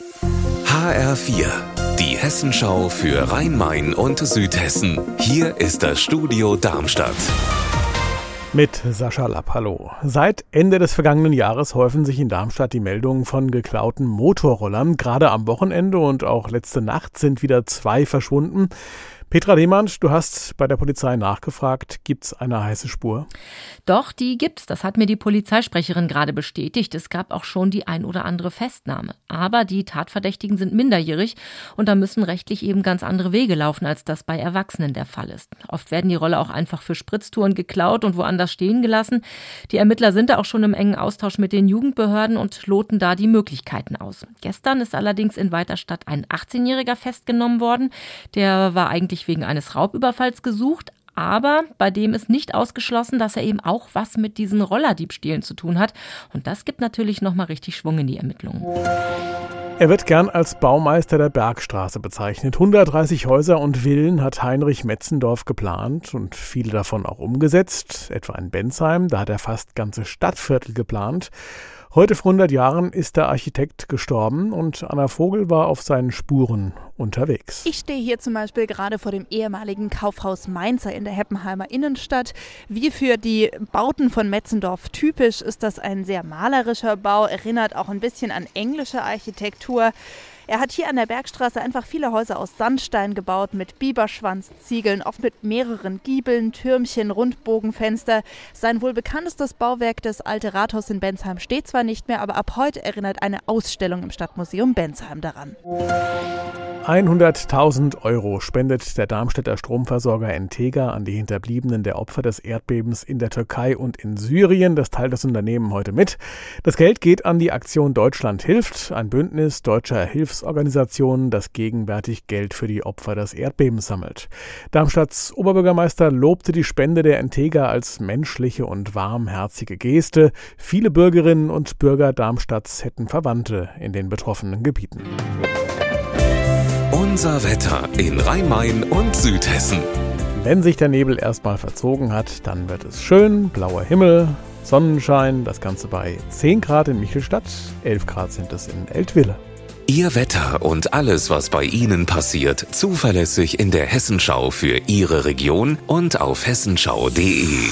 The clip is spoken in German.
HR4, die Hessenschau für Rhein-Main und Südhessen. Hier ist das Studio Darmstadt. Mit Sascha Lapp, hallo. Seit Ende des vergangenen Jahres häufen sich in Darmstadt die Meldungen von geklauten Motorrollern. Gerade am Wochenende und auch letzte Nacht sind wieder zwei verschwunden. Petra Lehmann, du hast bei der Polizei nachgefragt. Gibt es eine heiße Spur? Doch, die gibt's. Das hat mir die Polizeisprecherin gerade bestätigt. Es gab auch schon die ein oder andere Festnahme. Aber die Tatverdächtigen sind minderjährig und da müssen rechtlich eben ganz andere Wege laufen, als das bei Erwachsenen der Fall ist. Oft werden die Rolle auch einfach für Spritztouren geklaut und woanders stehen gelassen. Die Ermittler sind da auch schon im engen Austausch mit den Jugendbehörden und loten da die Möglichkeiten aus. Gestern ist allerdings in Weiterstadt ein 18-Jähriger festgenommen worden. Der war eigentlich eigentlich wegen eines Raubüberfalls gesucht, aber bei dem ist nicht ausgeschlossen, dass er eben auch was mit diesen Rollerdiebstählen zu tun hat. Und das gibt natürlich nochmal richtig Schwung in die Ermittlungen. Er wird gern als Baumeister der Bergstraße bezeichnet. 130 Häuser und Villen hat Heinrich Metzendorf geplant und viele davon auch umgesetzt, etwa in Bensheim, da hat er fast ganze Stadtviertel geplant. Heute vor 100 Jahren ist der Architekt gestorben und Anna Vogel war auf seinen Spuren unterwegs. Ich stehe hier zum Beispiel gerade vor dem ehemaligen Kaufhaus Mainzer in der Heppenheimer Innenstadt. Wie für die Bauten von Metzendorf typisch ist das ein sehr malerischer Bau, erinnert auch ein bisschen an englische Architektur. Er hat hier an der Bergstraße einfach viele Häuser aus Sandstein gebaut, mit Biberschwanzziegeln, oft mit mehreren Giebeln, Türmchen, Rundbogenfenster. Sein wohl bekanntestes Bauwerk, das alte Rathaus in Bensheim, steht zwar nicht mehr, aber ab heute erinnert eine Ausstellung im Stadtmuseum Bensheim daran. 100.000 Euro spendet der Darmstädter Stromversorger Entega an die Hinterbliebenen der Opfer des Erdbebens in der Türkei und in Syrien. Das teilt das Unternehmen heute mit. Das Geld geht an die Aktion Deutschland hilft, ein Bündnis deutscher Hilfsorganisationen, das gegenwärtig Geld für die Opfer des Erdbebens sammelt. Darmstadts Oberbürgermeister lobte die Spende der Entega als menschliche und warmherzige Geste. Viele Bürgerinnen und Bürger Darmstadts hätten Verwandte in den betroffenen Gebieten. Unser Wetter in Rhein-Main und Südhessen. Wenn sich der Nebel erstmal verzogen hat, dann wird es schön, blauer Himmel, Sonnenschein, das Ganze bei 10 Grad in Michelstadt, 11 Grad sind es in Eltville. Ihr Wetter und alles, was bei Ihnen passiert, zuverlässig in der Hessenschau für Ihre Region und auf hessenschau.de.